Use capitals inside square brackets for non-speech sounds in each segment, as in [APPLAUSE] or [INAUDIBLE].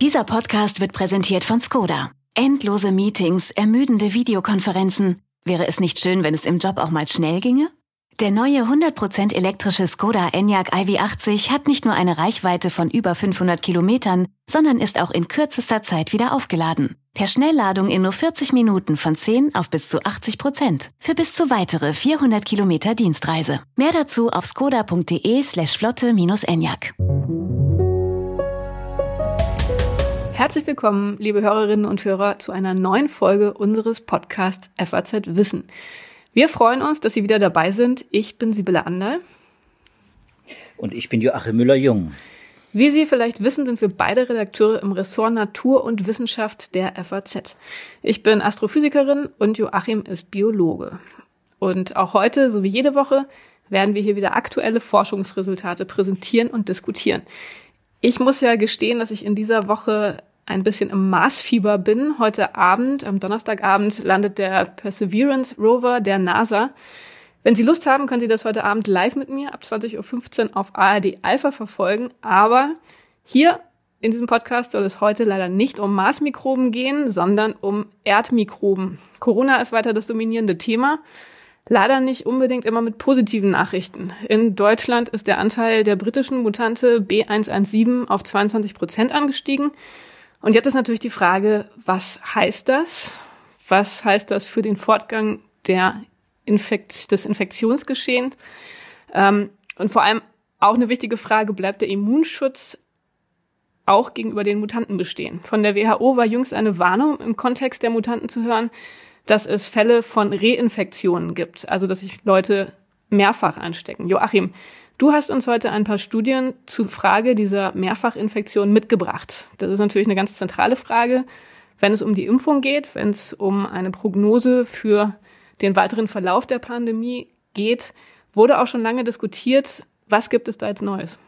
Dieser Podcast wird präsentiert von Skoda. Endlose Meetings, ermüdende Videokonferenzen. Wäre es nicht schön, wenn es im Job auch mal schnell ginge? Der neue 100% elektrische Skoda Enyaq iV80 hat nicht nur eine Reichweite von über 500 Kilometern, sondern ist auch in kürzester Zeit wieder aufgeladen. Per Schnellladung in nur 40 Minuten von 10 auf bis zu 80 Prozent. Für bis zu weitere 400 Kilometer Dienstreise. Mehr dazu auf skoda.de slash flotte-enyaq. Herzlich willkommen, liebe Hörerinnen und Hörer, zu einer neuen Folge unseres Podcasts FAZ Wissen. Wir freuen uns, dass Sie wieder dabei sind. Ich bin Sibylle Anderl. Und ich bin Joachim Müller-Jung. Wie Sie vielleicht wissen, sind wir beide Redakteure im Ressort Natur und Wissenschaft der FAZ. Ich bin Astrophysikerin und Joachim ist Biologe. Und auch heute, so wie jede Woche, werden wir hier wieder aktuelle Forschungsresultate präsentieren und diskutieren. Ich muss ja gestehen, dass ich in dieser Woche ein bisschen im Marsfieber bin. Heute Abend, am Donnerstagabend, landet der Perseverance Rover der NASA. Wenn Sie Lust haben, können Sie das heute Abend live mit mir ab 20.15 Uhr auf ARD Alpha verfolgen. Aber hier in diesem Podcast soll es heute leider nicht um Marsmikroben gehen, sondern um Erdmikroben. Corona ist weiter das dominierende Thema. Leider nicht unbedingt immer mit positiven Nachrichten. In Deutschland ist der Anteil der britischen Mutante B117 auf 22 Prozent angestiegen. Und jetzt ist natürlich die Frage, was heißt das? Was heißt das für den Fortgang der Infekt, des Infektionsgeschehens? Ähm, und vor allem auch eine wichtige Frage, bleibt der Immunschutz auch gegenüber den Mutanten bestehen? Von der WHO war jüngst eine Warnung im Kontext der Mutanten zu hören, dass es Fälle von Reinfektionen gibt, also dass sich Leute mehrfach anstecken. Joachim, Du hast uns heute ein paar Studien zur Frage dieser Mehrfachinfektion mitgebracht. Das ist natürlich eine ganz zentrale Frage, wenn es um die Impfung geht, wenn es um eine Prognose für den weiteren Verlauf der Pandemie geht. Wurde auch schon lange diskutiert. Was gibt es da jetzt Neues?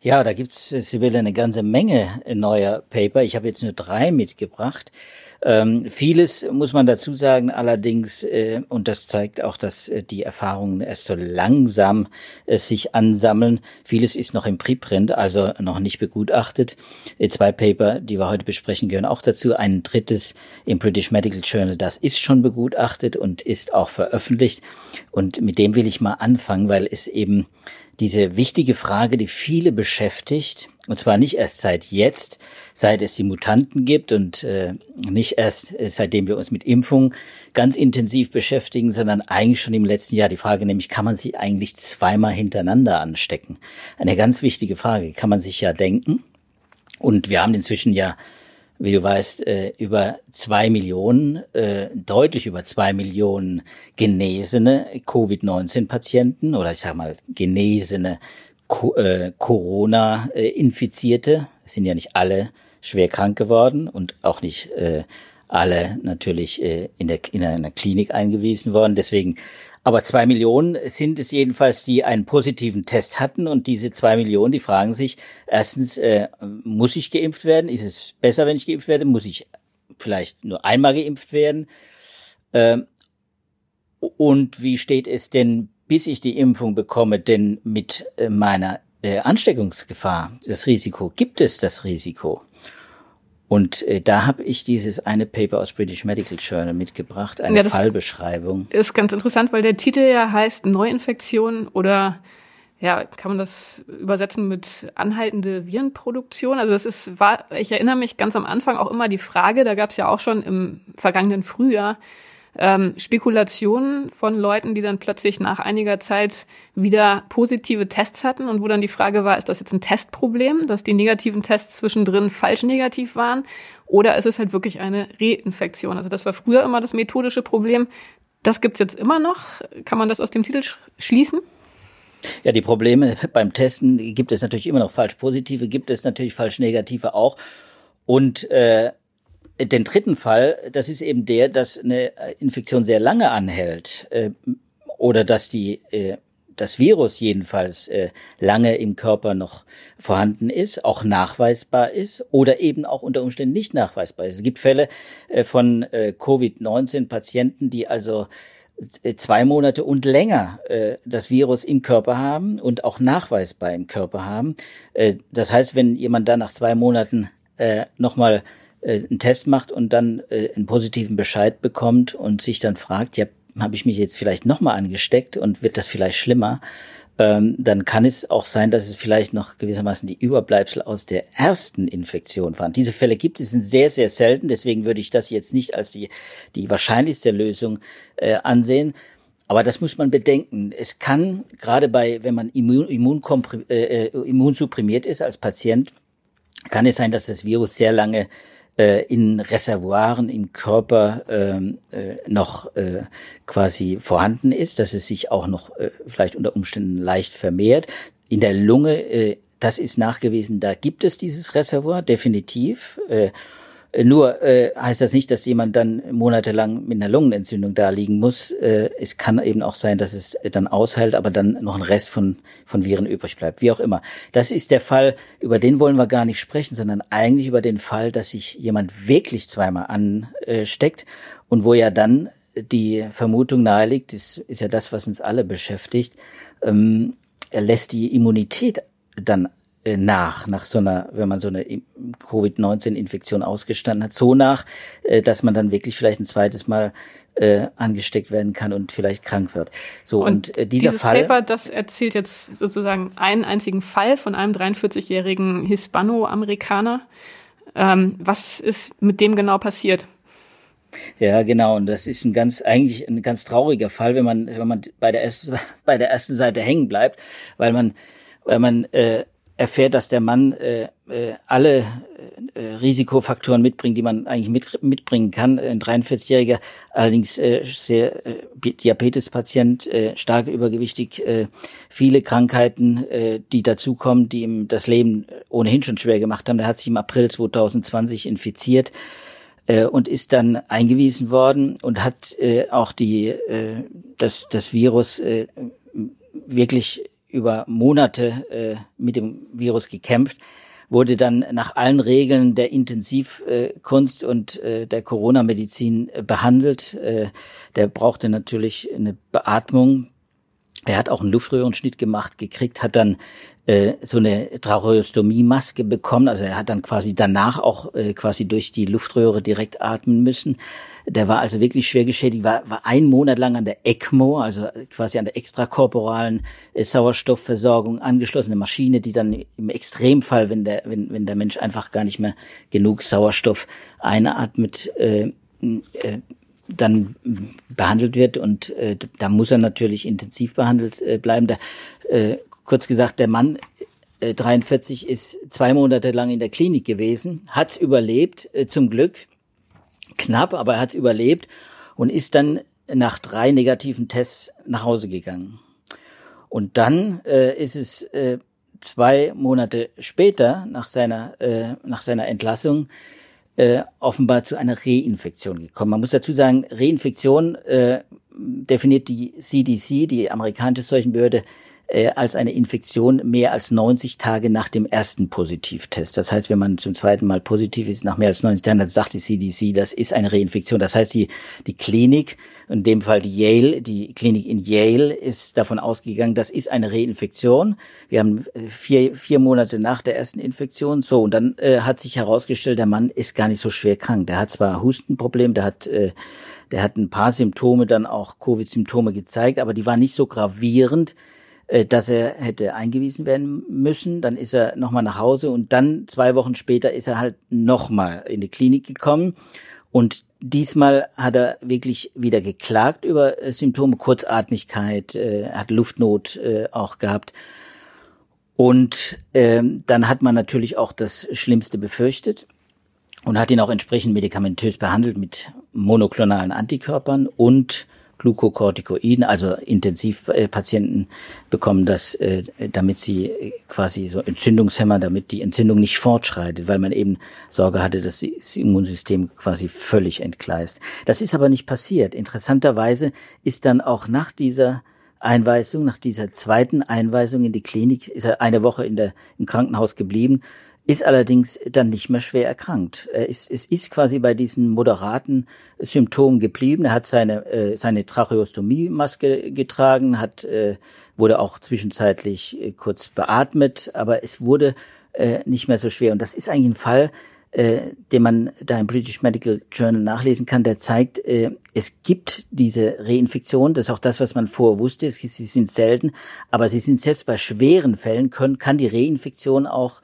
Ja, da gibt's, Sibylle, eine ganze Menge neuer Paper. Ich habe jetzt nur drei mitgebracht. Ähm, vieles muss man dazu sagen, allerdings, äh, und das zeigt auch, dass äh, die Erfahrungen erst so langsam äh, sich ansammeln. Vieles ist noch im Preprint, also noch nicht begutachtet. Äh, zwei Paper, die wir heute besprechen, gehören auch dazu. Ein drittes im British Medical Journal, das ist schon begutachtet und ist auch veröffentlicht. Und mit dem will ich mal anfangen, weil es eben diese wichtige Frage, die viele beschäftigt, und zwar nicht erst seit jetzt, seit es die Mutanten gibt und äh, nicht erst äh, seitdem wir uns mit Impfung ganz intensiv beschäftigen, sondern eigentlich schon im letzten Jahr die Frage, nämlich kann man sich eigentlich zweimal hintereinander anstecken? Eine ganz wichtige Frage, kann man sich ja denken. Und wir haben inzwischen ja, wie du weißt, äh, über zwei Millionen, äh, deutlich über zwei Millionen genesene Covid-19-Patienten oder ich sage mal genesene äh, Corona-Infizierte. Es sind ja nicht alle schwer krank geworden und auch nicht alle natürlich in, der, in einer Klinik eingewiesen worden. Deswegen, aber zwei Millionen sind es jedenfalls, die einen positiven Test hatten. Und diese zwei Millionen, die fragen sich, erstens, äh, muss ich geimpft werden? Ist es besser, wenn ich geimpft werde? Muss ich vielleicht nur einmal geimpft werden? Äh, und wie steht es denn bis ich die Impfung bekomme, denn mit äh, meiner äh, Ansteckungsgefahr, das Risiko, gibt es das Risiko? Und äh, da habe ich dieses eine Paper aus British Medical Journal mitgebracht, eine ja, Fallbeschreibung. Ist ganz interessant, weil der Titel ja heißt Neuinfektion oder ja, kann man das übersetzen mit anhaltende Virenproduktion? Also das ist, war, ich erinnere mich ganz am Anfang auch immer die Frage, da gab es ja auch schon im vergangenen Frühjahr ähm, Spekulationen von Leuten, die dann plötzlich nach einiger Zeit wieder positive Tests hatten und wo dann die Frage war, ist das jetzt ein Testproblem, dass die negativen Tests zwischendrin falsch negativ waren oder ist es halt wirklich eine Reinfektion? Also das war früher immer das methodische Problem. Das gibt's jetzt immer noch. Kann man das aus dem Titel sch schließen? Ja, die Probleme beim Testen gibt es natürlich immer noch falsch positive, gibt es natürlich falsch negative auch. Und äh, den dritten Fall, das ist eben der, dass eine Infektion sehr lange anhält äh, oder dass die äh, das Virus jedenfalls äh, lange im Körper noch vorhanden ist, auch nachweisbar ist oder eben auch unter Umständen nicht nachweisbar ist. Es gibt Fälle äh, von äh, Covid-19-Patienten, die also zwei Monate und länger äh, das Virus im Körper haben und auch nachweisbar im Körper haben. Äh, das heißt, wenn jemand dann nach zwei Monaten äh, nochmal äh, einen Test macht und dann äh, einen positiven Bescheid bekommt und sich dann fragt, ja, habe ich mich jetzt vielleicht nochmal angesteckt und wird das vielleicht schlimmer? ähm, dann kann es auch sein, dass es vielleicht noch gewissermaßen die Überbleibsel aus der ersten Infektion waren. Diese Fälle gibt es, sind sehr, sehr selten. Deswegen würde ich das jetzt nicht als die, die wahrscheinlichste Lösung äh, ansehen. Aber das muss man bedenken. Es kann, gerade bei, wenn man immun, äh, äh, immunsupprimiert ist als Patient, kann es sein, dass das Virus sehr lange äh, in Reservoiren im Körper ähm, äh, noch äh, quasi vorhanden ist, dass es sich auch noch äh, vielleicht unter Umständen leicht vermehrt. In der Lunge, äh, das ist nachgewiesen, da gibt es dieses Reservoir definitiv. Äh, nur äh, heißt das nicht, dass jemand dann monatelang mit einer Lungenentzündung da liegen muss. Äh, es kann eben auch sein, dass es dann aushält, aber dann noch ein Rest von, von Viren übrig bleibt. Wie auch immer. Das ist der Fall, über den wollen wir gar nicht sprechen, sondern eigentlich über den Fall, dass sich jemand wirklich zweimal ansteckt und wo ja dann die Vermutung naheliegt, ist, ist ja das, was uns alle beschäftigt, ähm, er lässt die Immunität dann nach, nach so einer, wenn man so eine Covid-19-Infektion ausgestanden hat, so nach, äh, dass man dann wirklich vielleicht ein zweites Mal äh, angesteckt werden kann und vielleicht krank wird. So und, und äh, dieser dieses Fall. Paper, das erzählt jetzt sozusagen einen einzigen Fall von einem 43-jährigen Hispano-Amerikaner. Ähm, was ist mit dem genau passiert? Ja, genau. Und das ist ein ganz, eigentlich ein ganz trauriger Fall, wenn man, wenn man bei der ersten, [LAUGHS] bei der ersten Seite hängen bleibt, weil man, weil man äh, erfährt, dass der Mann äh, äh, alle äh, Risikofaktoren mitbringt, die man eigentlich mit, mitbringen kann. Ein 43-jähriger, allerdings äh, sehr äh, Diabetespatient, äh, stark übergewichtig, äh, viele Krankheiten, äh, die dazukommen, die ihm das Leben ohnehin schon schwer gemacht haben. Der hat sich im April 2020 infiziert äh, und ist dann eingewiesen worden und hat äh, auch die äh, das das Virus äh, wirklich über Monate äh, mit dem Virus gekämpft, wurde dann nach allen Regeln der Intensivkunst äh, und äh, der Corona-Medizin äh, behandelt. Äh, der brauchte natürlich eine Beatmung. Er hat auch einen Luftröhrenschnitt gemacht, gekriegt, hat dann äh, so eine Tracheostomie-Maske bekommen. Also er hat dann quasi danach auch äh, quasi durch die Luftröhre direkt atmen müssen. Der war also wirklich schwer geschädigt, war, war ein Monat lang an der ECMO, also quasi an der extrakorporalen äh, Sauerstoffversorgung angeschlossene Maschine, die dann im Extremfall, wenn der, wenn, wenn der Mensch einfach gar nicht mehr genug Sauerstoff einatmet, äh, äh, dann behandelt wird und äh, da muss er natürlich intensiv behandelt äh, bleiben. Da, äh, kurz gesagt, der Mann äh, 43 ist zwei Monate lang in der Klinik gewesen, hat's überlebt, äh, zum Glück, knapp, aber er hat es überlebt und ist dann nach drei negativen Tests nach Hause gegangen. Und dann äh, ist es äh, zwei Monate später nach seiner äh, nach seiner Entlassung äh, offenbar zu einer Reinfektion gekommen. Man muss dazu sagen, Reinfektion äh, definiert die CDC, die amerikanische Seuchenbehörde, äh, als eine Infektion mehr als 90 Tage nach dem ersten Positivtest. Das heißt, wenn man zum zweiten Mal positiv ist, nach mehr als 90 Tagen, dann sagt die CDC, das ist eine Reinfektion. Das heißt, die, die Klinik, in dem Fall die Yale, die Klinik in Yale ist davon ausgegangen, das ist eine Reinfektion. Wir haben äh, vier, vier Monate nach der ersten Infektion. So, und dann äh, hat sich herausgestellt, der Mann ist gar nicht so schwer krank. Der hat zwar Hustenproblem, der hat äh, der hat ein paar Symptome, dann auch Covid-Symptome gezeigt, aber die waren nicht so gravierend, dass er hätte eingewiesen werden müssen. Dann ist er nochmal nach Hause und dann zwei Wochen später ist er halt nochmal in die Klinik gekommen. Und diesmal hat er wirklich wieder geklagt über äh, Symptome, Kurzatmigkeit, äh, hat Luftnot auch gehabt. Und ähm, dann hat man natürlich auch das Schlimmste befürchtet und hat ihn auch entsprechend medikamentös behandelt mit monoklonalen Antikörpern und Glukokortikoiden, also Intensivpatienten bekommen das, äh, damit sie quasi so Entzündungshemmer, damit die Entzündung nicht fortschreitet, weil man eben Sorge hatte, dass das Immunsystem quasi völlig entgleist. Das ist aber nicht passiert. Interessanterweise ist dann auch nach dieser Einweisung, nach dieser zweiten Einweisung in die Klinik, ist er eine Woche in der, im Krankenhaus geblieben, ist allerdings dann nicht mehr schwer erkrankt. Er ist, es ist quasi bei diesen moderaten Symptomen geblieben. Er hat seine, äh, seine Tracheostomie-Maske getragen, hat, äh, wurde auch zwischenzeitlich äh, kurz beatmet, aber es wurde äh, nicht mehr so schwer. Und das ist eigentlich ein Fall, äh, den man da im British Medical Journal nachlesen kann, der zeigt, äh, es gibt diese Reinfektion, das ist auch das, was man vorher wusste, sie sind selten, aber sie sind selbst bei schweren Fällen, können, kann die Reinfektion auch,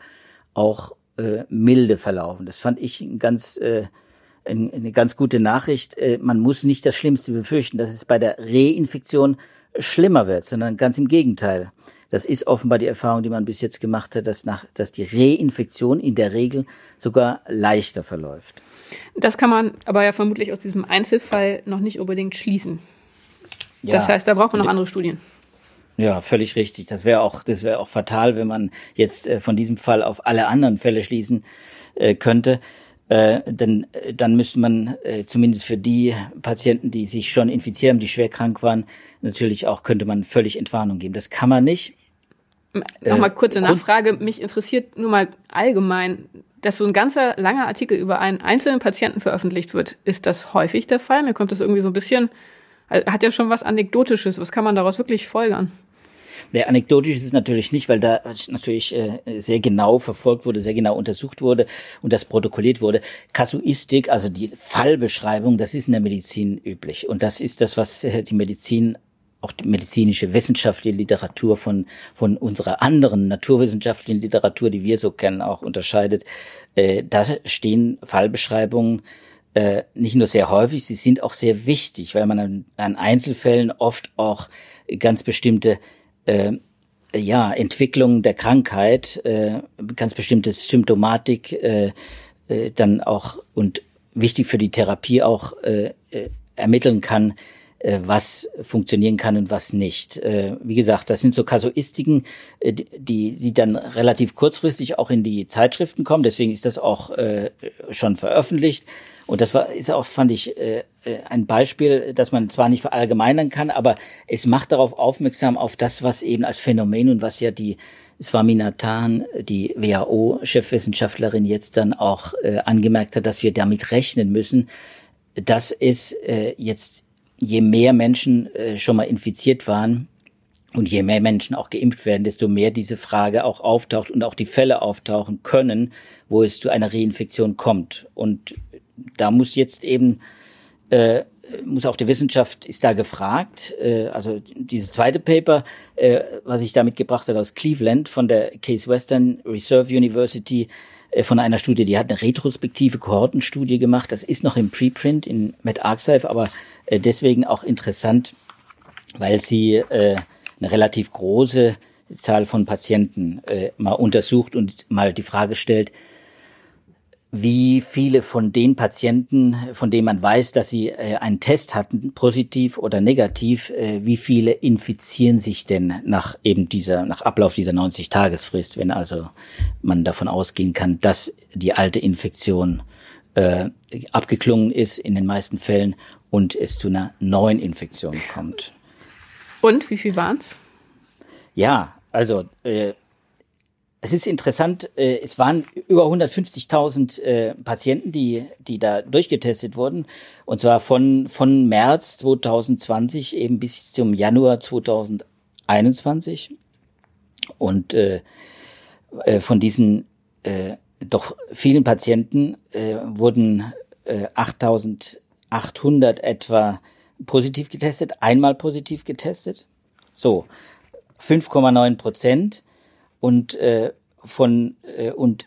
auch äh, milde verlaufen. Das fand ich ein ganz, äh, eine ganz gute Nachricht. Äh, man muss nicht das Schlimmste befürchten, dass es bei der Reinfektion schlimmer wird, sondern ganz im Gegenteil. Das ist offenbar die Erfahrung, die man bis jetzt gemacht hat, dass, nach, dass die Reinfektion in der Regel sogar leichter verläuft. Das kann man aber ja vermutlich aus diesem Einzelfall noch nicht unbedingt schließen. Ja. Das heißt, da braucht man noch andere Studien. Ja, völlig richtig. Das wäre auch, das wäre auch fatal, wenn man jetzt äh, von diesem Fall auf alle anderen Fälle schließen äh, könnte äh, denn äh, dann müsste man äh, zumindest für die Patienten, die sich schon infiziert haben, die schwer krank waren, natürlich auch könnte man völlig Entwarnung geben. Das kann man nicht. Nochmal äh, kurze Nachfrage. Mich interessiert nur mal allgemein, dass so ein ganzer langer Artikel über einen einzelnen Patienten veröffentlicht wird. Ist das häufig der Fall? Mir kommt das irgendwie so ein bisschen, hat ja schon was Anekdotisches. Was kann man daraus wirklich folgern? Der anekdotisch ist es natürlich nicht, weil da natürlich äh, sehr genau verfolgt wurde, sehr genau untersucht wurde und das protokolliert wurde. Kasuistik, also die Fallbeschreibung, das ist in der Medizin üblich. Und das ist das, was äh, die Medizin auch die medizinische wissenschaftliche Literatur von, von unserer anderen naturwissenschaftlichen Literatur, die wir so kennen, auch unterscheidet. Äh, da stehen Fallbeschreibungen äh, nicht nur sehr häufig, sie sind auch sehr wichtig, weil man an, an Einzelfällen oft auch ganz bestimmte äh, ja, Entwicklung der Krankheit, äh, ganz bestimmte Symptomatik äh, äh, dann auch und wichtig für die Therapie auch äh, äh, ermitteln kann, was funktionieren kann und was nicht. Äh, wie gesagt, das sind so Kasuistiken, äh, die, die dann relativ kurzfristig auch in die Zeitschriften kommen. Deswegen ist das auch äh, schon veröffentlicht. Und das war, ist auch, fand ich, äh, äh, ein Beispiel, dass man zwar nicht verallgemeinern kann, aber es macht darauf aufmerksam, auf das, was eben als Phänomen und was ja die Swaminathan, die WHO-Chefwissenschaftlerin, jetzt dann auch äh, angemerkt hat, dass wir damit rechnen müssen, dass es äh, jetzt, je mehr Menschen äh, schon mal infiziert waren, und je mehr Menschen auch geimpft werden, desto mehr diese Frage auch auftaucht und auch die Fälle auftauchen können, wo es zu einer Reinfektion kommt. Und da muss jetzt eben äh, muss auch die Wissenschaft ist da gefragt. Äh, also dieses zweite Paper, äh, was ich da mitgebracht habe aus Cleveland von der Case Western Reserve University, äh, von einer Studie, die hat eine retrospektive Kohortenstudie gemacht. Das ist noch im Preprint in MedArchive, aber deswegen auch interessant, weil sie äh, eine relativ große Zahl von Patienten äh, mal untersucht und mal die Frage stellt, wie viele von den Patienten, von denen man weiß, dass sie äh, einen Test hatten, positiv oder negativ, äh, wie viele infizieren sich denn nach eben dieser, nach Ablauf dieser 90-Tagesfrist, wenn also man davon ausgehen kann, dass die alte Infektion äh, abgeklungen ist in den meisten Fällen und es zu einer neuen Infektion kommt. Und wie viel waren's? Ja, also äh, es ist interessant, äh, es waren über 150.000 äh, Patienten, die, die da durchgetestet wurden. Und zwar von, von März 2020 eben bis zum Januar 2021. Und äh, äh, von diesen äh, doch vielen Patienten äh, wurden äh, 8.800 etwa positiv getestet, einmal positiv getestet. So, 5,9 Prozent und äh, von äh, und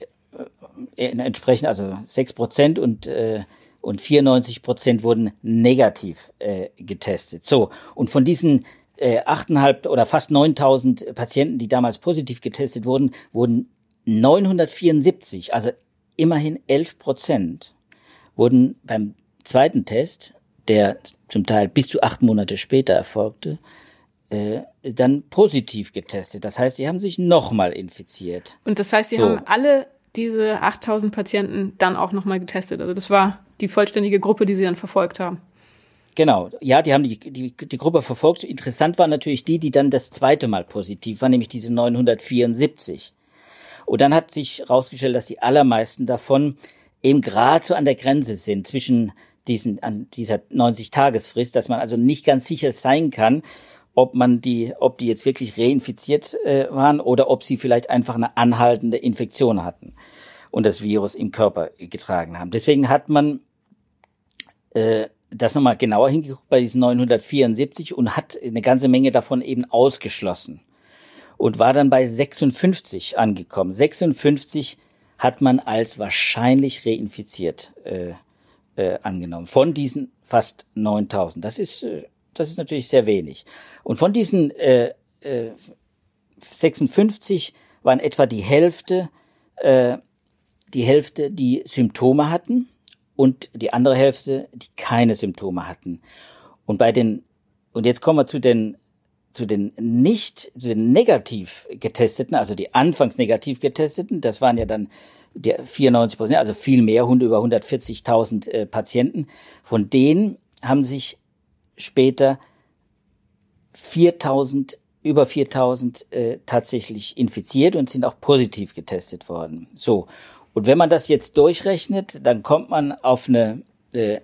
äh, entsprechend also sechs Prozent und äh, und 94 Prozent wurden negativ äh, getestet. So und von diesen äh, 8.500 oder fast 9.000 Patienten, die damals positiv getestet wurden, wurden 974, also immerhin 11 Prozent, wurden beim zweiten Test, der zum Teil bis zu acht Monate später erfolgte, äh, dann positiv getestet. Das heißt, sie haben sich nochmal infiziert. Und das heißt, sie so. haben alle diese 8000 Patienten dann auch nochmal getestet. Also das war die vollständige Gruppe, die sie dann verfolgt haben. Genau, ja, die haben die, die, die Gruppe verfolgt. Interessant waren natürlich die, die dann das zweite Mal positiv waren, nämlich diese 974. Und dann hat sich herausgestellt, dass die allermeisten davon eben gerade so an der Grenze sind zwischen diesen, an dieser 90-Tagesfrist, dass man also nicht ganz sicher sein kann, ob man die, ob die jetzt wirklich reinfiziert äh, waren oder ob sie vielleicht einfach eine anhaltende Infektion hatten und das Virus im Körper getragen haben. Deswegen hat man äh, das nochmal genauer hingeguckt bei diesen 974 und hat eine ganze Menge davon eben ausgeschlossen und war dann bei 56 angekommen. 56 hat man als wahrscheinlich reinfiziert äh, äh, angenommen von diesen fast 9000. Das ist äh, das ist natürlich sehr wenig. Und von diesen äh, äh, 56 waren etwa die Hälfte äh, die Hälfte, die Symptome hatten und die andere Hälfte, die keine Symptome hatten. Und bei den und jetzt kommen wir zu den zu den nicht, zu den negativ getesteten, also die anfangs negativ getesteten, das waren ja dann die 94 Prozent, also viel mehr, über 140.000 äh, Patienten. Von denen haben sich später 4.000 über 4000 äh, tatsächlich infiziert und sind auch positiv getestet worden. So. Und wenn man das jetzt durchrechnet, dann kommt man auf eine, äh,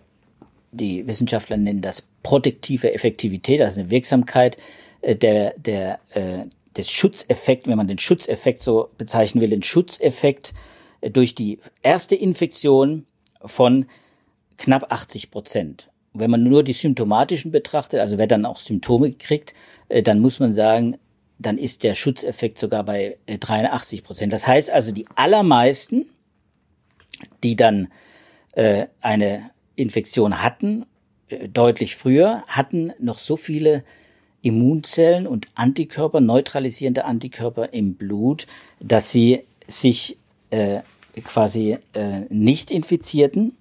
die Wissenschaftler nennen das protektive Effektivität, also eine Wirksamkeit äh, der, der, äh, des Schutzeffekt, wenn man den Schutzeffekt so bezeichnen will, den Schutzeffekt durch die erste Infektion von knapp 80 Prozent. Wenn man nur die symptomatischen betrachtet, also wer dann auch Symptome kriegt, äh, dann muss man sagen, dann ist der Schutzeffekt sogar bei 83 Prozent. Das heißt also, die allermeisten, die dann äh, eine Infektion hatten, deutlich früher, hatten noch so viele Immunzellen und Antikörper, neutralisierende Antikörper im Blut, dass sie sich äh, quasi äh, nicht infizierten.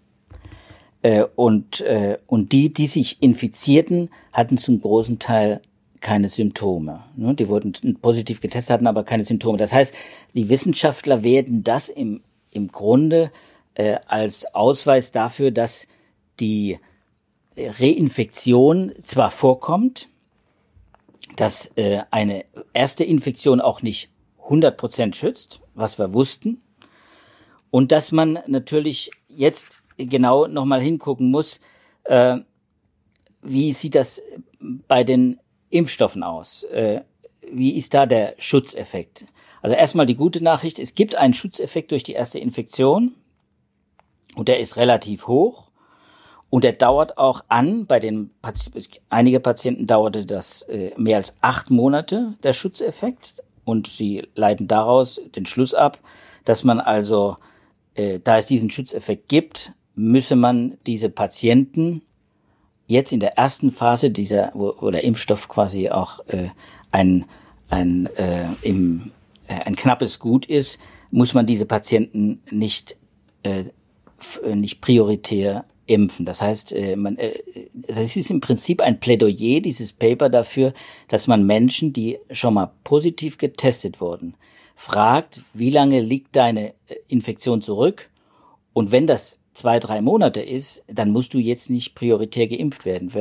Äh, und, äh, und die, die sich infizierten, hatten zum großen Teil keine Symptome. Ne? Die wurden positiv getestet, hatten aber keine Symptome. Das heißt, die Wissenschaftler werden das im, im Grunde äh, als Ausweis dafür, dass die Reinfektion zwar vorkommt, dass äh, eine erste Infektion auch nicht 100% schützt, was wir wussten, und dass man natürlich jetzt genau nochmal hingucken muss, äh, wie sieht das bei den Impfstoffen aus? Äh, wie ist da der Schutzeffekt? Also erstmal die gute Nachricht, es gibt einen Schutzeffekt durch die erste Infektion und der ist relativ hoch. Und er dauert auch an, bei den einige Patienten dauerte das äh, mehr als acht Monate, der Schutzeffekt. Und sie leiten daraus den Schluss ab, dass man also, äh, da es diesen Schutzeffekt gibt, müsse man diese Patienten jetzt in der ersten Phase dieser, wo, wo der Impfstoff quasi auch äh, ein, ein, äh, im, äh, ein knappes Gut ist, muss man diese Patienten nicht, äh, nicht prioritär impfen. Das heißt, äh, man, äh, das ist im Prinzip ein Plädoyer, dieses Paper dafür, dass man Menschen, die schon mal positiv getestet wurden, fragt, wie lange liegt deine äh, Infektion zurück? Und wenn das zwei, drei Monate ist, dann musst du jetzt nicht prioritär geimpft werden.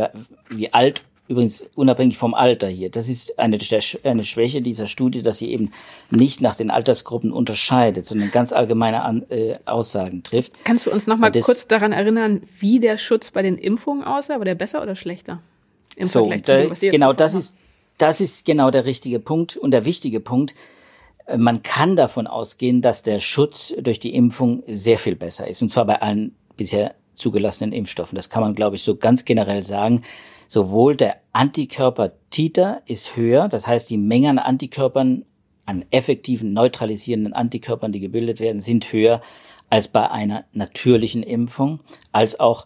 Wie alt Übrigens unabhängig vom Alter hier. Das ist eine, eine Schwäche dieser Studie, dass sie eben nicht nach den Altersgruppen unterscheidet, sondern ganz allgemeine An äh, Aussagen trifft. Kannst du uns noch mal kurz daran erinnern, wie der Schutz bei den Impfungen aussah? War der besser oder schlechter? Im so, Vergleich zu dem, genau, das ist, das ist genau der richtige Punkt und der wichtige Punkt. Man kann davon ausgehen, dass der Schutz durch die Impfung sehr viel besser ist. Und zwar bei allen bisher zugelassenen Impfstoffen. Das kann man, glaube ich, so ganz generell sagen sowohl der Antikörper Titer ist höher, das heißt die Menge an Antikörpern, an effektiven neutralisierenden Antikörpern, die gebildet werden, sind höher als bei einer natürlichen Impfung, als auch,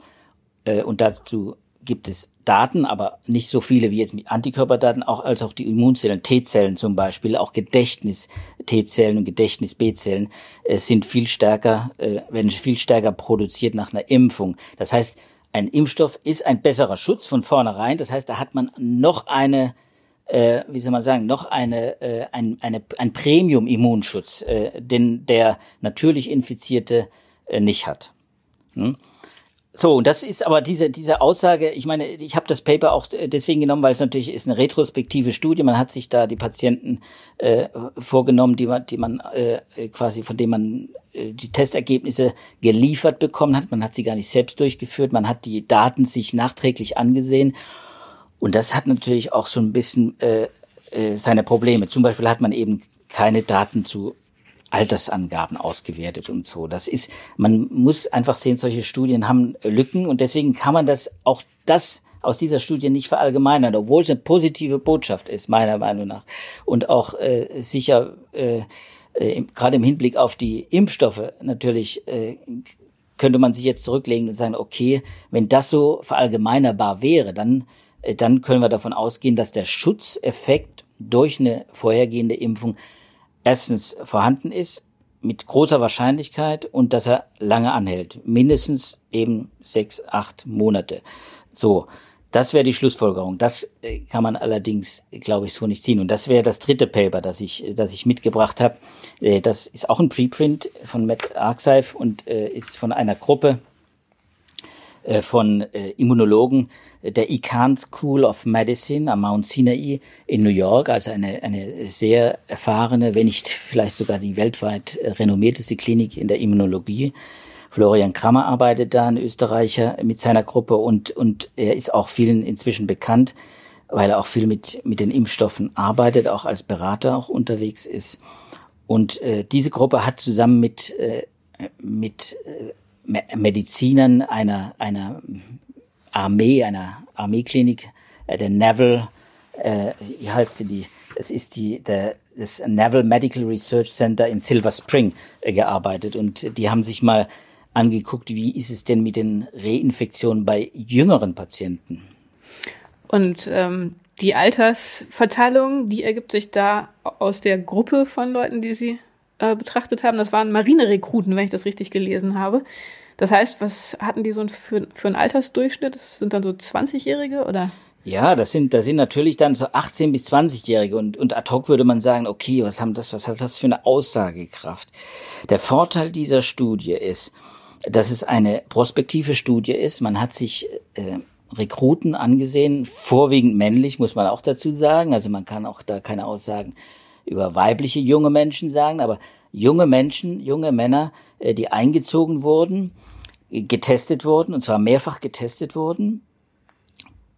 äh, und dazu gibt es Daten, aber nicht so viele wie jetzt mit Antikörperdaten, auch als auch die Immunzellen, T-Zellen zum Beispiel, auch Gedächtnis-T-Zellen und Gedächtnis-B-Zellen äh, sind viel stärker, äh, werden viel stärker produziert nach einer Impfung. Das heißt, ein Impfstoff ist ein besserer Schutz von vornherein. Das heißt, da hat man noch eine, äh, wie soll man sagen, noch eine, äh, ein, eine, ein Premium-Immunschutz, äh, den der natürlich Infizierte äh, nicht hat. Hm? So, und das ist aber diese, diese Aussage, ich meine, ich habe das Paper auch deswegen genommen, weil es natürlich ist eine retrospektive Studie. Man hat sich da die Patienten äh, vorgenommen, die man, die man äh, quasi, von denen man äh, die Testergebnisse geliefert bekommen hat. Man hat sie gar nicht selbst durchgeführt, man hat die Daten sich nachträglich angesehen. Und das hat natürlich auch so ein bisschen äh, äh, seine Probleme. Zum Beispiel hat man eben keine Daten zu Altersangaben ausgewertet und so. Das ist, man muss einfach sehen, solche Studien haben Lücken und deswegen kann man das auch das aus dieser Studie nicht verallgemeinern, obwohl es eine positive Botschaft ist, meiner Meinung nach. Und auch äh, sicher, äh, äh, gerade im Hinblick auf die Impfstoffe natürlich, äh, könnte man sich jetzt zurücklegen und sagen, okay, wenn das so verallgemeinerbar wäre, dann, äh, dann können wir davon ausgehen, dass der Schutzeffekt durch eine vorhergehende Impfung erstens vorhanden ist, mit großer Wahrscheinlichkeit und dass er lange anhält. Mindestens eben sechs, acht Monate. So. Das wäre die Schlussfolgerung. Das äh, kann man allerdings, glaube ich, so nicht ziehen. Und das wäre das dritte Paper, das ich, das ich mitgebracht habe. Äh, das ist auch ein Preprint von Matt Arksife und äh, ist von einer Gruppe von Immunologen der Icahn School of Medicine am Mount Sinai in New York, also eine, eine sehr erfahrene, wenn nicht vielleicht sogar die weltweit renommierteste Klinik in der Immunologie. Florian Krammer arbeitet da, ein Österreicher mit seiner Gruppe und, und er ist auch vielen inzwischen bekannt, weil er auch viel mit, mit den Impfstoffen arbeitet, auch als Berater auch unterwegs ist. Und äh, diese Gruppe hat zusammen mit, äh, mit äh, Medizinern einer, einer Armee, einer Armeeklinik, äh, der Naval, äh, wie heißt sie die? Es ist die, der, das Naval Medical Research Center in Silver Spring äh, gearbeitet und die haben sich mal angeguckt, wie ist es denn mit den Reinfektionen bei jüngeren Patienten. Und ähm, die Altersverteilung, die ergibt sich da aus der Gruppe von Leuten, die Sie äh, betrachtet haben. Das waren Marinerekruten, wenn ich das richtig gelesen habe. Das heißt, was hatten die so für, für einen Altersdurchschnitt? Das sind dann so 20-Jährige oder? Ja, das sind, das sind natürlich dann so 18 bis 20-Jährige und, und ad hoc würde man sagen, okay, was haben das, was hat das für eine Aussagekraft? Der Vorteil dieser Studie ist, dass es eine prospektive Studie ist. Man hat sich äh, Rekruten angesehen, vorwiegend männlich, muss man auch dazu sagen. Also man kann auch da keine Aussagen über weibliche junge Menschen sagen, aber junge Menschen, junge Männer, äh, die eingezogen wurden, getestet wurden, und zwar mehrfach getestet wurden.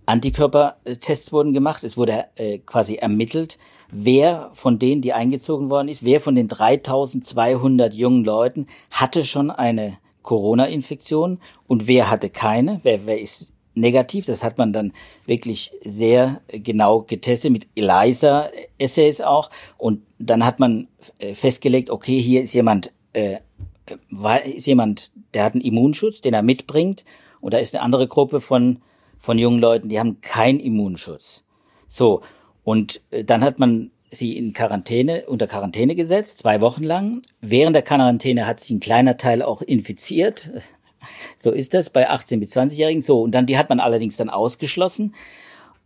Antikörpertests wurden gemacht, es wurde äh, quasi ermittelt, wer von denen, die eingezogen worden ist, wer von den 3200 jungen Leuten hatte schon eine Corona-Infektion und wer hatte keine, wer, wer ist negativ. Das hat man dann wirklich sehr genau getestet mit ELISA-Essays auch. Und dann hat man äh, festgelegt, okay, hier ist jemand, äh, ist jemand, der hat einen Immunschutz, den er mitbringt. Und da ist eine andere Gruppe von, von jungen Leuten, die haben keinen Immunschutz. So. Und äh, dann hat man sie in Quarantäne, unter Quarantäne gesetzt, zwei Wochen lang. Während der Quarantäne hat sich ein kleiner Teil auch infiziert. [LAUGHS] So ist das bei 18 bis 20-Jährigen. So, und dann, die hat man allerdings dann ausgeschlossen.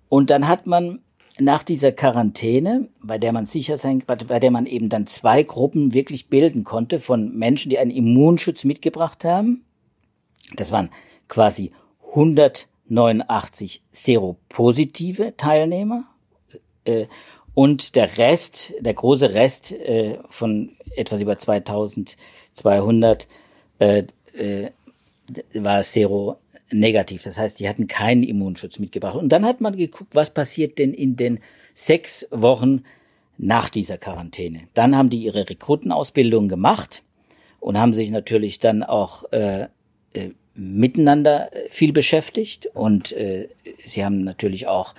Und dann hat man nach dieser Quarantäne, bei der man sicher sein, bei der man eben dann zwei Gruppen wirklich bilden konnte von Menschen, die einen Immunschutz mitgebracht haben. Das waren quasi 189 seropositive Teilnehmer. Äh, und der Rest, der große Rest äh, von etwas über 2200 äh, war Sero negativ. Das heißt, die hatten keinen Immunschutz mitgebracht. Und dann hat man geguckt, was passiert denn in den sechs Wochen nach dieser Quarantäne. Dann haben die ihre Rekrutenausbildung gemacht und haben sich natürlich dann auch äh, äh, miteinander viel beschäftigt und äh, sie haben natürlich auch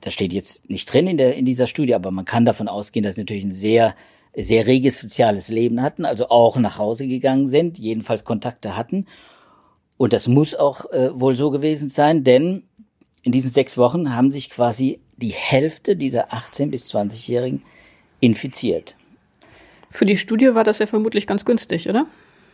das steht jetzt nicht drin in, der, in dieser Studie, aber man kann davon ausgehen, dass sie natürlich ein sehr, sehr reges soziales Leben hatten, also auch nach Hause gegangen sind, jedenfalls Kontakte hatten. Und das muss auch äh, wohl so gewesen sein, denn in diesen sechs Wochen haben sich quasi die Hälfte dieser 18- bis 20-Jährigen infiziert. Für die Studie war das ja vermutlich ganz günstig, oder?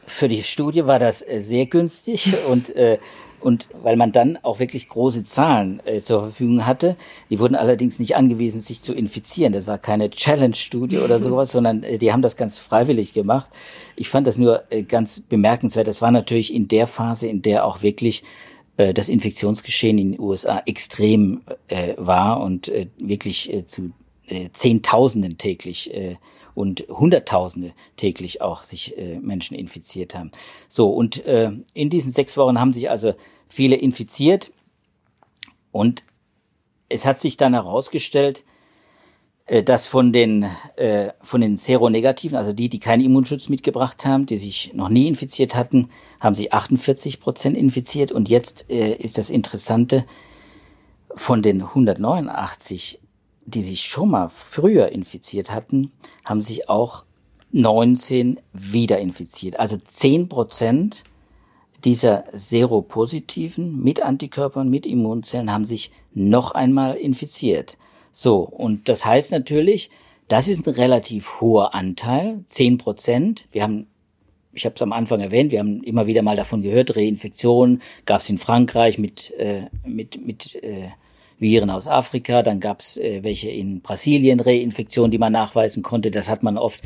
für die Studie war das äh, sehr günstig [LAUGHS] und äh, und weil man dann auch wirklich große Zahlen äh, zur Verfügung hatte. Die wurden allerdings nicht angewiesen, sich zu infizieren. Das war keine Challenge-Studie oder [LAUGHS] sowas, sondern äh, die haben das ganz freiwillig gemacht. Ich fand das nur äh, ganz bemerkenswert. Das war natürlich in der Phase, in der auch wirklich äh, das Infektionsgeschehen in den USA extrem äh, war und äh, wirklich zu äh, Zehntausenden täglich äh, und Hunderttausende täglich auch sich äh, Menschen infiziert haben. So, und äh, in diesen sechs Wochen haben sich also viele infiziert und es hat sich dann herausgestellt, äh, dass von den, äh, von den Seronegativen, also die, die keinen Immunschutz mitgebracht haben, die sich noch nie infiziert hatten, haben sich 48 Prozent infiziert. Und jetzt äh, ist das Interessante, von den 189 die sich schon mal früher infiziert hatten, haben sich auch 19 wieder infiziert. Also 10 Prozent dieser Seropositiven mit Antikörpern, mit Immunzellen haben sich noch einmal infiziert. So, und das heißt natürlich, das ist ein relativ hoher Anteil, 10 Prozent. Wir haben ich habe es am Anfang erwähnt, wir haben immer wieder mal davon gehört, Reinfektionen gab es in Frankreich mit, äh, mit, mit äh, Viren aus Afrika, dann gab es äh, welche in Brasilien, Reinfektionen, die man nachweisen konnte. Das hat man oft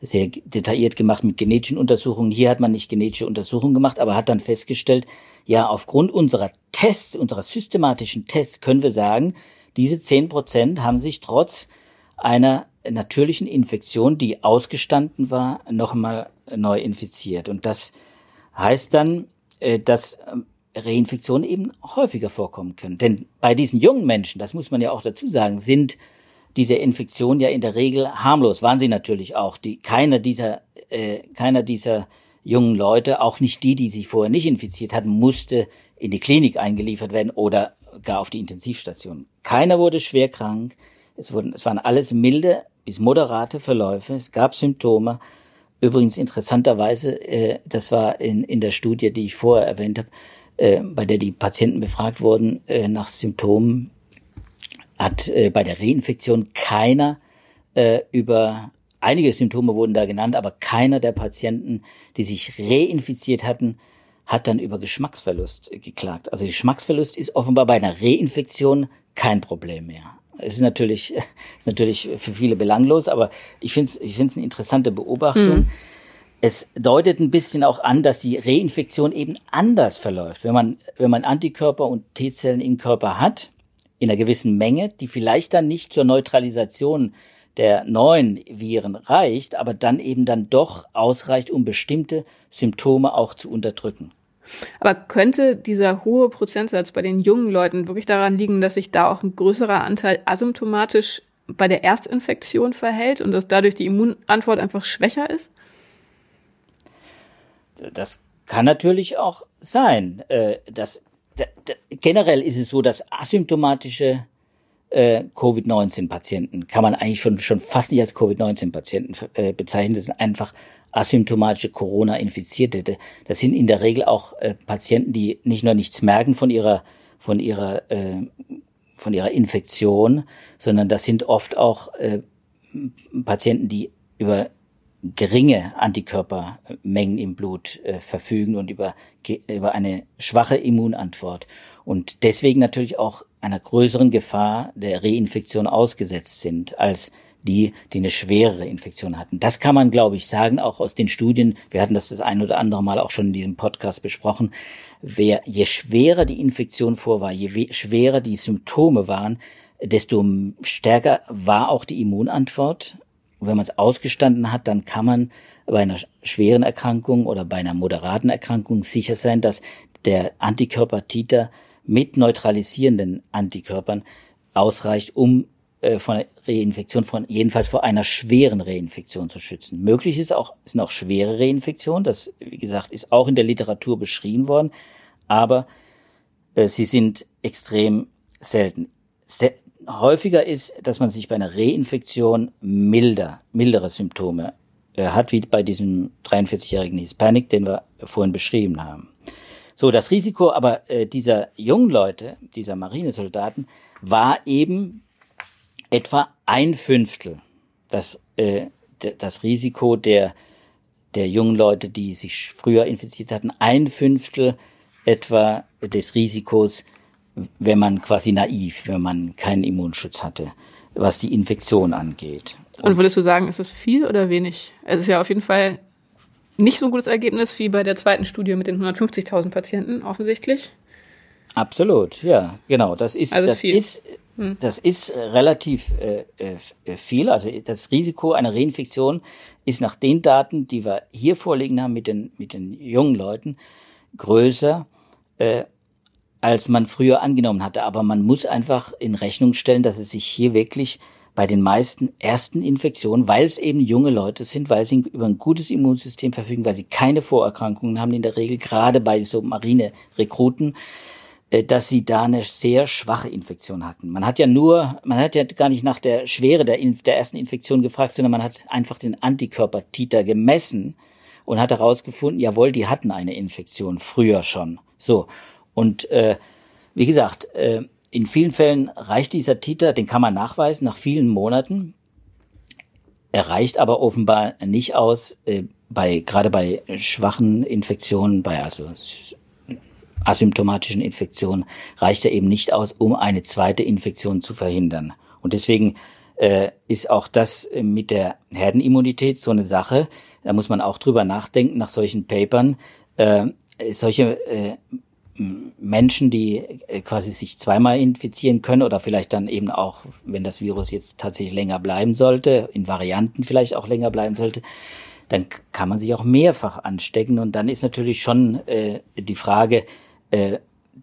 sehr detailliert gemacht mit genetischen Untersuchungen. Hier hat man nicht genetische Untersuchungen gemacht, aber hat dann festgestellt, ja, aufgrund unserer Tests, unserer systematischen Tests können wir sagen, diese zehn Prozent haben sich trotz einer natürlichen Infektion, die ausgestanden war, nochmal neu infiziert. Und das heißt dann, äh, dass ähm, Reinfektionen eben häufiger vorkommen können. Denn bei diesen jungen Menschen, das muss man ja auch dazu sagen, sind diese Infektionen ja in der Regel harmlos. Waren sie natürlich auch. Die, keiner dieser, äh, keiner dieser jungen Leute, auch nicht die, die sich vorher nicht infiziert hatten, musste in die Klinik eingeliefert werden oder gar auf die Intensivstation. Keiner wurde schwer krank. Es wurden, es waren alles milde bis moderate Verläufe. Es gab Symptome. Übrigens interessanterweise, äh, das war in, in der Studie, die ich vorher erwähnt habe, äh, bei der die Patienten befragt wurden äh, nach Symptomen, hat äh, bei der Reinfektion keiner äh, über einige Symptome wurden da genannt, aber keiner der Patienten, die sich reinfiziert hatten, hat dann über Geschmacksverlust geklagt. Also Geschmacksverlust ist offenbar bei einer Reinfektion kein Problem mehr. Es ist natürlich, [LAUGHS] ist natürlich für viele belanglos, aber ich finde es ich find's eine interessante Beobachtung. Mhm es deutet ein bisschen auch an, dass die Reinfektion eben anders verläuft. Wenn man, wenn man Antikörper und T-Zellen im Körper hat, in einer gewissen Menge, die vielleicht dann nicht zur Neutralisation der neuen Viren reicht, aber dann eben dann doch ausreicht, um bestimmte Symptome auch zu unterdrücken. Aber könnte dieser hohe Prozentsatz bei den jungen Leuten wirklich daran liegen, dass sich da auch ein größerer Anteil asymptomatisch bei der Erstinfektion verhält und dass dadurch die Immunantwort einfach schwächer ist? Das kann natürlich auch sein. Äh, dass, generell ist es so, dass asymptomatische äh, Covid-19-Patienten kann man eigentlich schon, schon fast nicht als Covid-19-Patienten äh, bezeichnen. Das sind einfach asymptomatische Corona-Infizierte. Das sind in der Regel auch äh, Patienten, die nicht nur nichts merken von ihrer, von ihrer, äh, von ihrer Infektion, sondern das sind oft auch äh, Patienten, die über geringe Antikörpermengen im Blut äh, verfügen und über, über eine schwache Immunantwort und deswegen natürlich auch einer größeren Gefahr der Reinfektion ausgesetzt sind als die, die eine schwerere Infektion hatten. Das kann man, glaube ich, sagen, auch aus den Studien. Wir hatten das das ein oder andere Mal auch schon in diesem Podcast besprochen. Wer, je schwerer die Infektion vor war, je schwerer die Symptome waren, desto stärker war auch die Immunantwort und wenn man es ausgestanden hat, dann kann man bei einer schweren Erkrankung oder bei einer moderaten Erkrankung sicher sein, dass der Antikörper Titer mit neutralisierenden Antikörpern ausreicht, um äh, von Reinfektion, von jedenfalls vor einer schweren Reinfektion zu schützen. Möglich ist auch, sind auch schwere Reinfektionen, das, wie gesagt, ist auch in der Literatur beschrieben worden, aber äh, sie sind extrem selten. Se häufiger ist, dass man sich bei einer Reinfektion milder, mildere Symptome äh, hat, wie bei diesem 43-jährigen Hispanic, den wir vorhin beschrieben haben. So, das Risiko aber äh, dieser jungen Leute, dieser Marinesoldaten, war eben etwa ein Fünftel das, äh, das Risiko der, der jungen Leute, die sich früher infiziert hatten, ein Fünftel etwa des Risikos, wenn man quasi naiv, wenn man keinen Immunschutz hatte, was die Infektion angeht. Und würdest du sagen, ist das viel oder wenig? Es ist ja auf jeden Fall nicht so ein gutes Ergebnis wie bei der zweiten Studie mit den 150.000 Patienten, offensichtlich. Absolut, ja, genau. Das ist, also das viel. ist, hm. das ist relativ äh, äh, viel. Also das Risiko einer Reinfektion ist nach den Daten, die wir hier vorliegen haben mit den, mit den jungen Leuten, größer, äh, als man früher angenommen hatte. Aber man muss einfach in Rechnung stellen, dass es sich hier wirklich bei den meisten ersten Infektionen, weil es eben junge Leute sind, weil sie über ein gutes Immunsystem verfügen, weil sie keine Vorerkrankungen haben, in der Regel gerade bei so Marine-Rekruten, äh, dass sie da eine sehr schwache Infektion hatten. Man hat ja nur, man hat ja gar nicht nach der Schwere der, der ersten Infektion gefragt, sondern man hat einfach den Antikörpertiter gemessen und hat herausgefunden, jawohl, die hatten eine Infektion früher schon. So. Und äh, wie gesagt, äh, in vielen Fällen reicht dieser Titer, den kann man nachweisen nach vielen Monaten. Er reicht aber offenbar nicht aus, äh, bei, gerade bei schwachen Infektionen, bei also asymptomatischen Infektionen, reicht er eben nicht aus, um eine zweite Infektion zu verhindern. Und deswegen äh, ist auch das mit der Herdenimmunität so eine Sache. Da muss man auch drüber nachdenken nach solchen Papern. Äh, solche äh, Menschen, die äh, quasi sich zweimal infizieren können oder vielleicht dann eben auch, wenn das Virus jetzt tatsächlich länger bleiben sollte, in Varianten vielleicht auch länger bleiben sollte, dann kann man sich auch mehrfach anstecken. Und dann ist natürlich schon äh, die Frage, äh,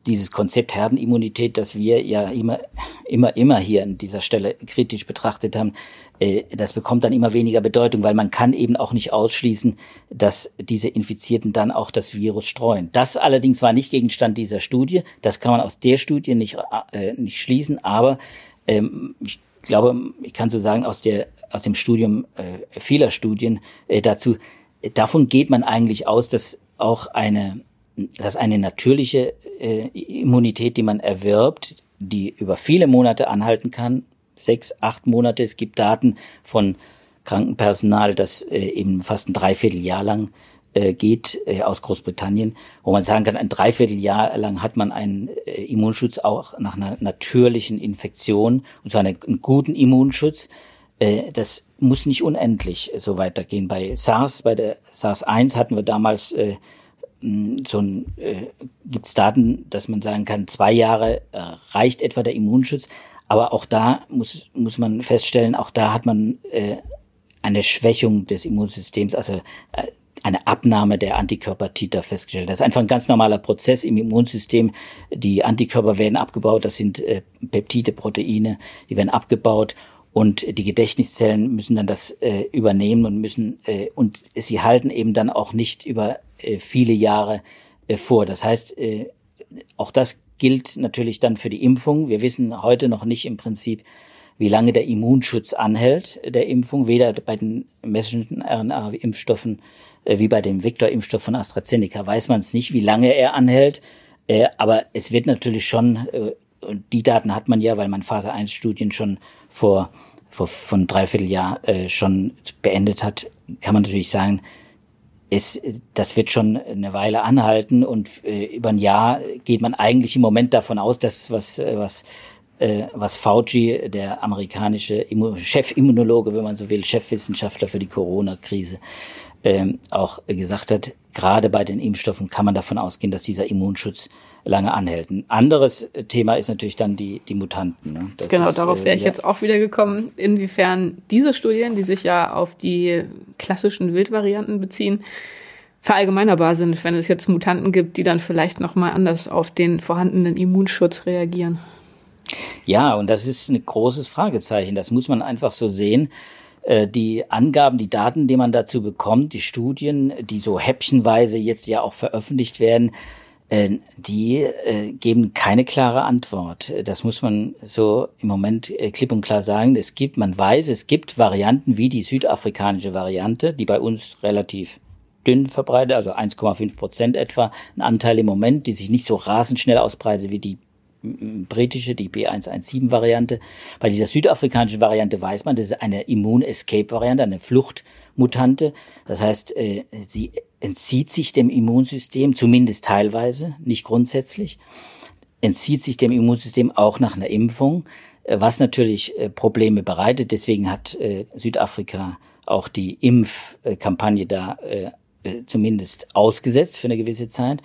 dieses Konzept Herdenimmunität, das wir ja immer, immer, immer hier an dieser Stelle kritisch betrachtet haben, äh, das bekommt dann immer weniger Bedeutung, weil man kann eben auch nicht ausschließen, dass diese Infizierten dann auch das Virus streuen. Das allerdings war nicht Gegenstand dieser Studie. Das kann man aus der Studie nicht, äh, nicht schließen, aber ähm, ich glaube, ich kann so sagen, aus der, aus dem Studium äh, vieler Studien äh, dazu, davon geht man eigentlich aus, dass auch eine dass eine natürliche äh, Immunität, die man erwirbt, die über viele Monate anhalten kann, sechs, acht Monate. Es gibt Daten von Krankenpersonal, das äh, eben fast ein Dreivierteljahr lang äh, geht äh, aus Großbritannien, wo man sagen kann, ein Dreivierteljahr lang hat man einen äh, Immunschutz auch nach einer natürlichen Infektion, und zwar einen, einen guten Immunschutz. Äh, das muss nicht unendlich so weitergehen. Bei SARS, bei der SARS-1 hatten wir damals äh, so ein, äh, gibt es Daten, dass man sagen kann, zwei Jahre äh, reicht etwa der Immunschutz. Aber auch da muss, muss man feststellen, auch da hat man äh, eine Schwächung des Immunsystems, also äh, eine Abnahme der Antikörpertiter festgestellt. Das ist einfach ein ganz normaler Prozess im Immunsystem. Die Antikörper werden abgebaut, das sind äh, Peptide, Proteine, die werden abgebaut und die Gedächtniszellen müssen dann das äh, übernehmen und müssen äh, und sie halten eben dann auch nicht über viele Jahre äh, vor. Das heißt, äh, auch das gilt natürlich dann für die Impfung. Wir wissen heute noch nicht im Prinzip, wie lange der Immunschutz anhält der Impfung, weder bei den Messenger-RNA-Impfstoffen wie bei dem Vektor-Impfstoff von AstraZeneca weiß man es nicht, wie lange er anhält. Aber es wird natürlich schon, und die Daten hat man ja, weil man Phase 1 Studien schon vor, vor von dreiviertel Jahr schon beendet hat, kann man natürlich sagen, es, das wird schon eine Weile anhalten und äh, über ein Jahr geht man eigentlich im Moment davon aus, dass was, äh, was, äh, was Fauci, der amerikanische Chefimmunologe, wenn man so will, Chefwissenschaftler für die Corona-Krise, ähm, auch gesagt hat, gerade bei den Impfstoffen kann man davon ausgehen, dass dieser Immunschutz lange anhält. Ein anderes Thema ist natürlich dann die, die Mutanten. Ne? Genau, ist, darauf wäre ich jetzt auch wieder gekommen, inwiefern diese Studien, die sich ja auf die klassischen Wildvarianten beziehen, verallgemeinerbar sind, wenn es jetzt Mutanten gibt, die dann vielleicht nochmal anders auf den vorhandenen Immunschutz reagieren. Ja, und das ist ein großes Fragezeichen. Das muss man einfach so sehen. Äh, die Angaben, die Daten, die man dazu bekommt, die Studien, die so häppchenweise jetzt ja auch veröffentlicht werden, äh, die äh, geben keine klare Antwort. Das muss man so im Moment klipp und klar sagen. Es gibt, man weiß, es gibt Varianten wie die südafrikanische Variante, die bei uns relativ dünn verbreitet, also 1,5 Prozent etwa, ein Anteil im Moment, die sich nicht so rasend schnell ausbreitet wie die britische, die B117-Variante. Bei dieser südafrikanischen Variante weiß man, das ist eine Immune-Escape-Variante, eine Flucht- Mutante. Das heißt, äh, sie entzieht sich dem Immunsystem, zumindest teilweise, nicht grundsätzlich, entzieht sich dem Immunsystem auch nach einer Impfung, äh, was natürlich äh, Probleme bereitet. Deswegen hat Südafrika auch die Impfkampagne da zumindest ausgesetzt für eine gewisse Zeit.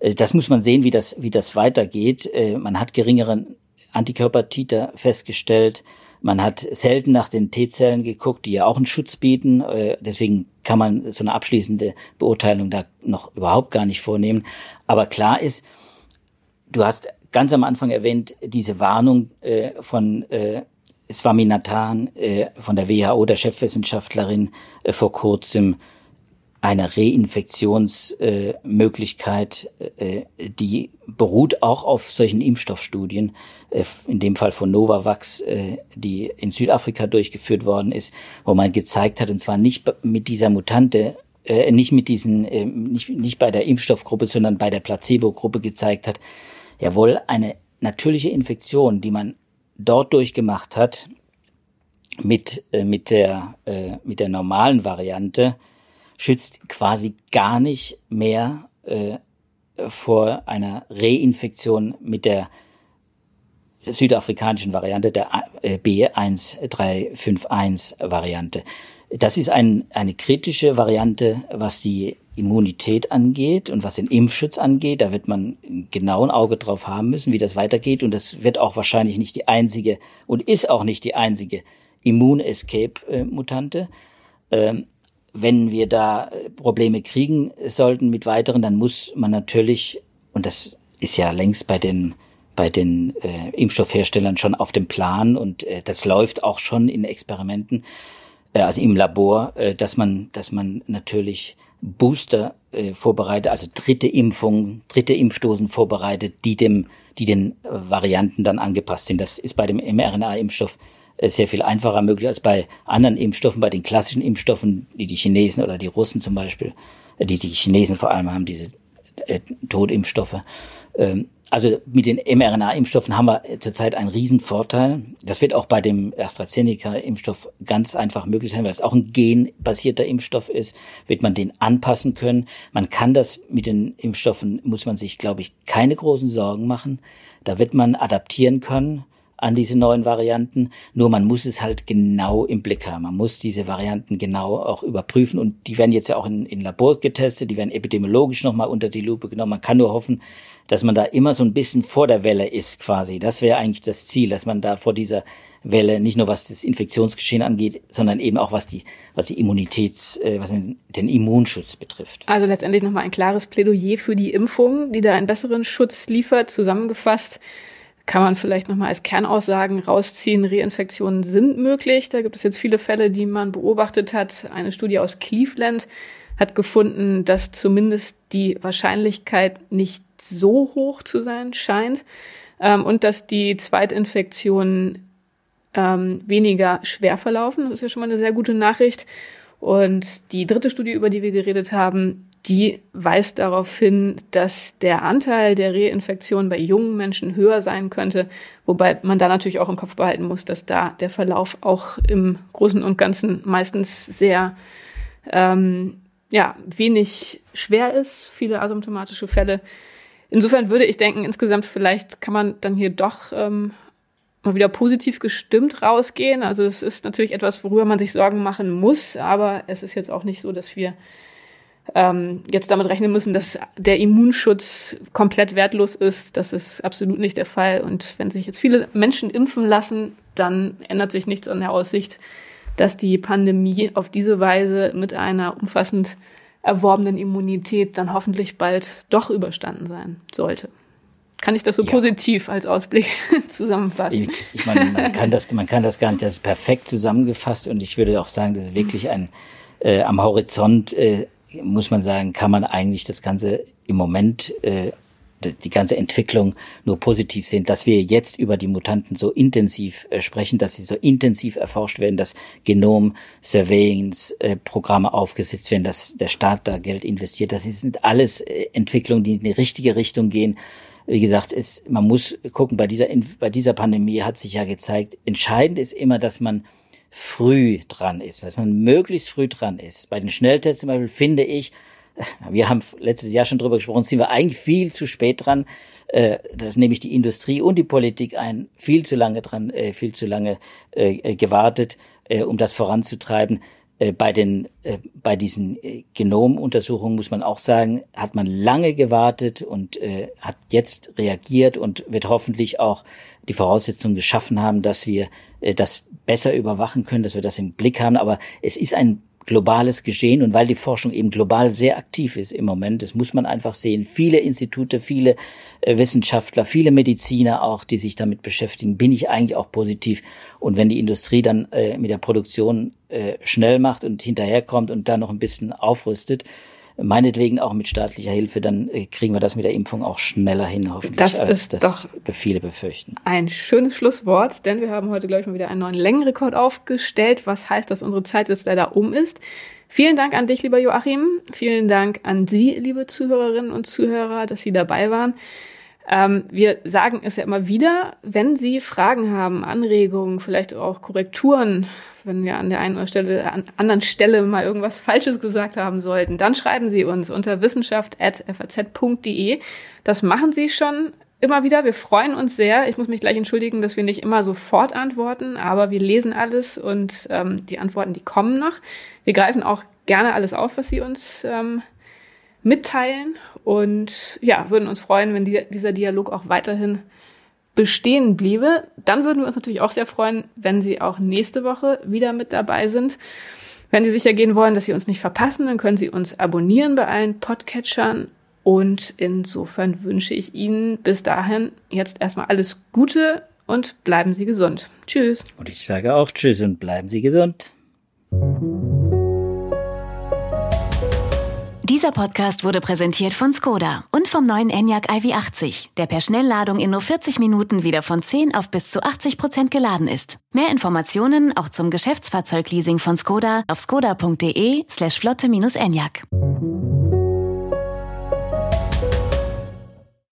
Das muss man sehen, wie das, wie das weitergeht. Man hat geringere Antikörpertiter festgestellt. Man hat selten nach den T-Zellen geguckt, die ja auch einen Schutz bieten. Deswegen kann man so eine abschließende Beurteilung da noch überhaupt gar nicht vornehmen. Aber klar ist, du hast ganz am Anfang erwähnt, diese Warnung äh, von äh, Swaminathan äh, von der WHO, der Chefwissenschaftlerin, äh, vor kurzem eine Reinfektionsmöglichkeit, äh, äh, die beruht auch auf solchen Impfstoffstudien, äh, in dem Fall von Novavax, äh, die in Südafrika durchgeführt worden ist, wo man gezeigt hat, und zwar nicht mit dieser Mutante, äh, nicht mit diesen, äh, nicht, nicht bei der Impfstoffgruppe, sondern bei der Placebo-Gruppe gezeigt hat, Jawohl, eine natürliche Infektion, die man dort durchgemacht hat, mit, mit, der, mit der normalen Variante, schützt quasi gar nicht mehr äh, vor einer Reinfektion mit der südafrikanischen Variante, der äh, B1351-Variante. Das ist ein, eine kritische Variante, was die Immunität angeht und was den Impfschutz angeht. Da wird man genau ein Auge drauf haben müssen, wie das weitergeht. Und das wird auch wahrscheinlich nicht die einzige und ist auch nicht die einzige Immun-Escape-Mutante. Ähm, wenn wir da Probleme kriegen sollten mit weiteren, dann muss man natürlich, und das ist ja längst bei den bei den äh, Impfstoffherstellern schon auf dem Plan und äh, das läuft auch schon in Experimenten, äh, also im Labor, äh, dass man, dass man natürlich Booster äh, vorbereitet, also dritte Impfungen, dritte Impfdosen vorbereitet, die dem, die den äh, Varianten dann angepasst sind. Das ist bei dem mRNA-Impfstoff äh, sehr viel einfacher möglich als bei anderen Impfstoffen, bei den klassischen Impfstoffen, die die Chinesen oder die Russen zum Beispiel, äh, die die Chinesen vor allem haben, diese äh, Totimpfstoffe. Ähm, also mit den mRNA-Impfstoffen haben wir zurzeit einen Riesenvorteil. Das wird auch bei dem AstraZeneca-Impfstoff ganz einfach möglich sein, weil es auch ein genbasierter Impfstoff ist, wird man den anpassen können. Man kann das mit den Impfstoffen, muss man sich, glaube ich, keine großen Sorgen machen. Da wird man adaptieren können an diese neuen Varianten. Nur man muss es halt genau im Blick haben. Man muss diese Varianten genau auch überprüfen und die werden jetzt ja auch in, in Labor getestet, die werden epidemiologisch nochmal unter die Lupe genommen. Man kann nur hoffen, dass man da immer so ein bisschen vor der Welle ist quasi. Das wäre eigentlich das Ziel, dass man da vor dieser Welle nicht nur was das Infektionsgeschehen angeht, sondern eben auch was die was die Immunitäts äh, was den, Immunschutz betrifft. Also letztendlich nochmal ein klares Plädoyer für die Impfung, die da einen besseren Schutz liefert, zusammengefasst kann man vielleicht nochmal als Kernaussagen rausziehen, Reinfektionen sind möglich. Da gibt es jetzt viele Fälle, die man beobachtet hat. Eine Studie aus Cleveland hat gefunden, dass zumindest die Wahrscheinlichkeit nicht so hoch zu sein scheint ähm, und dass die Zweitinfektionen ähm, weniger schwer verlaufen. Das ist ja schon mal eine sehr gute Nachricht. Und die dritte Studie, über die wir geredet haben, die weist darauf hin, dass der Anteil der Reinfektion bei jungen Menschen höher sein könnte, wobei man da natürlich auch im Kopf behalten muss, dass da der Verlauf auch im Großen und Ganzen meistens sehr ähm, ja, wenig schwer ist, viele asymptomatische Fälle. Insofern würde ich denken, insgesamt vielleicht kann man dann hier doch ähm, mal wieder positiv gestimmt rausgehen. Also es ist natürlich etwas, worüber man sich Sorgen machen muss, aber es ist jetzt auch nicht so, dass wir ähm, jetzt damit rechnen müssen, dass der Immunschutz komplett wertlos ist. Das ist absolut nicht der Fall. Und wenn sich jetzt viele Menschen impfen lassen, dann ändert sich nichts an der Aussicht, dass die Pandemie auf diese Weise mit einer umfassend erworbenen Immunität dann hoffentlich bald doch überstanden sein sollte. Kann ich das so ja. positiv als Ausblick [LAUGHS] zusammenfassen? Ich, ich meine, man kann das, man kann das gar nicht, das ist perfekt zusammengefasst und ich würde auch sagen, das ist wirklich ein äh, am Horizont äh, muss man sagen, kann man eigentlich das Ganze im Moment, äh, die ganze Entwicklung nur positiv sehen, dass wir jetzt über die Mutanten so intensiv äh, sprechen, dass sie so intensiv erforscht werden, dass Genom-Surveillance-Programme äh, aufgesetzt werden, dass der Staat da Geld investiert. Das sind alles äh, Entwicklungen, die in die richtige Richtung gehen. Wie gesagt, es, man muss gucken, bei dieser, bei dieser Pandemie hat sich ja gezeigt, entscheidend ist immer, dass man früh dran ist, dass man möglichst früh dran ist. Bei den Schnelltests zum Beispiel finde ich, [LAUGHS] wir haben letztes Jahr schon drüber gesprochen, sind wir eigentlich viel zu spät dran. Äh, nehme ich die Industrie und die Politik ein, viel zu lange dran, äh, viel zu lange äh, gewartet, äh, um das voranzutreiben. Äh, bei den, äh, bei diesen äh, Genomuntersuchungen muss man auch sagen, hat man lange gewartet und äh, hat jetzt reagiert und wird hoffentlich auch die Voraussetzungen geschaffen haben, dass wir äh, das besser überwachen können, dass wir das im Blick haben. Aber es ist ein globales Geschehen und weil die Forschung eben global sehr aktiv ist im Moment, das muss man einfach sehen, viele Institute, viele äh, Wissenschaftler, viele Mediziner auch, die sich damit beschäftigen, bin ich eigentlich auch positiv. Und wenn die Industrie dann äh, mit der Produktion äh, schnell macht und hinterherkommt und dann noch ein bisschen aufrüstet, meinetwegen auch mit staatlicher Hilfe, dann äh, kriegen wir das mit der Impfung auch schneller hin, hoffentlich, das als ist das doch viele befürchten. Ein schönes Schlusswort, denn wir haben heute, glaube ich, mal wieder einen neuen Längenrekord aufgestellt, was heißt, dass unsere Zeit jetzt leider um ist. Vielen Dank an dich, lieber Joachim. Vielen Dank an Sie, liebe Zuhörerinnen und Zuhörer, dass Sie dabei waren. Ähm, wir sagen es ja immer wieder, wenn Sie Fragen haben, Anregungen, vielleicht auch Korrekturen, wenn wir an der einen oder Stelle, an anderen Stelle mal irgendwas Falsches gesagt haben sollten, dann schreiben Sie uns unter wissenschaft.faz.de. Das machen Sie schon immer wieder. Wir freuen uns sehr. Ich muss mich gleich entschuldigen, dass wir nicht immer sofort antworten, aber wir lesen alles und ähm, die Antworten, die kommen noch. Wir greifen auch gerne alles auf, was Sie uns ähm, mitteilen und ja, würden uns freuen, wenn die, dieser Dialog auch weiterhin bestehen bliebe. Dann würden wir uns natürlich auch sehr freuen, wenn Sie auch nächste Woche wieder mit dabei sind. Wenn Sie sicher gehen wollen, dass Sie uns nicht verpassen, dann können Sie uns abonnieren bei allen Podcatchern. Und insofern wünsche ich Ihnen bis dahin jetzt erstmal alles Gute und bleiben Sie gesund. Tschüss. Und ich sage auch Tschüss und bleiben Sie gesund. Dieser Podcast wurde präsentiert von Skoda und vom neuen Enyaq iV80, der per Schnellladung in nur 40 Minuten wieder von 10 auf bis zu 80 Prozent geladen ist. Mehr Informationen auch zum Geschäftsfahrzeugleasing von Skoda auf skoda.de slash flotte-enyaq.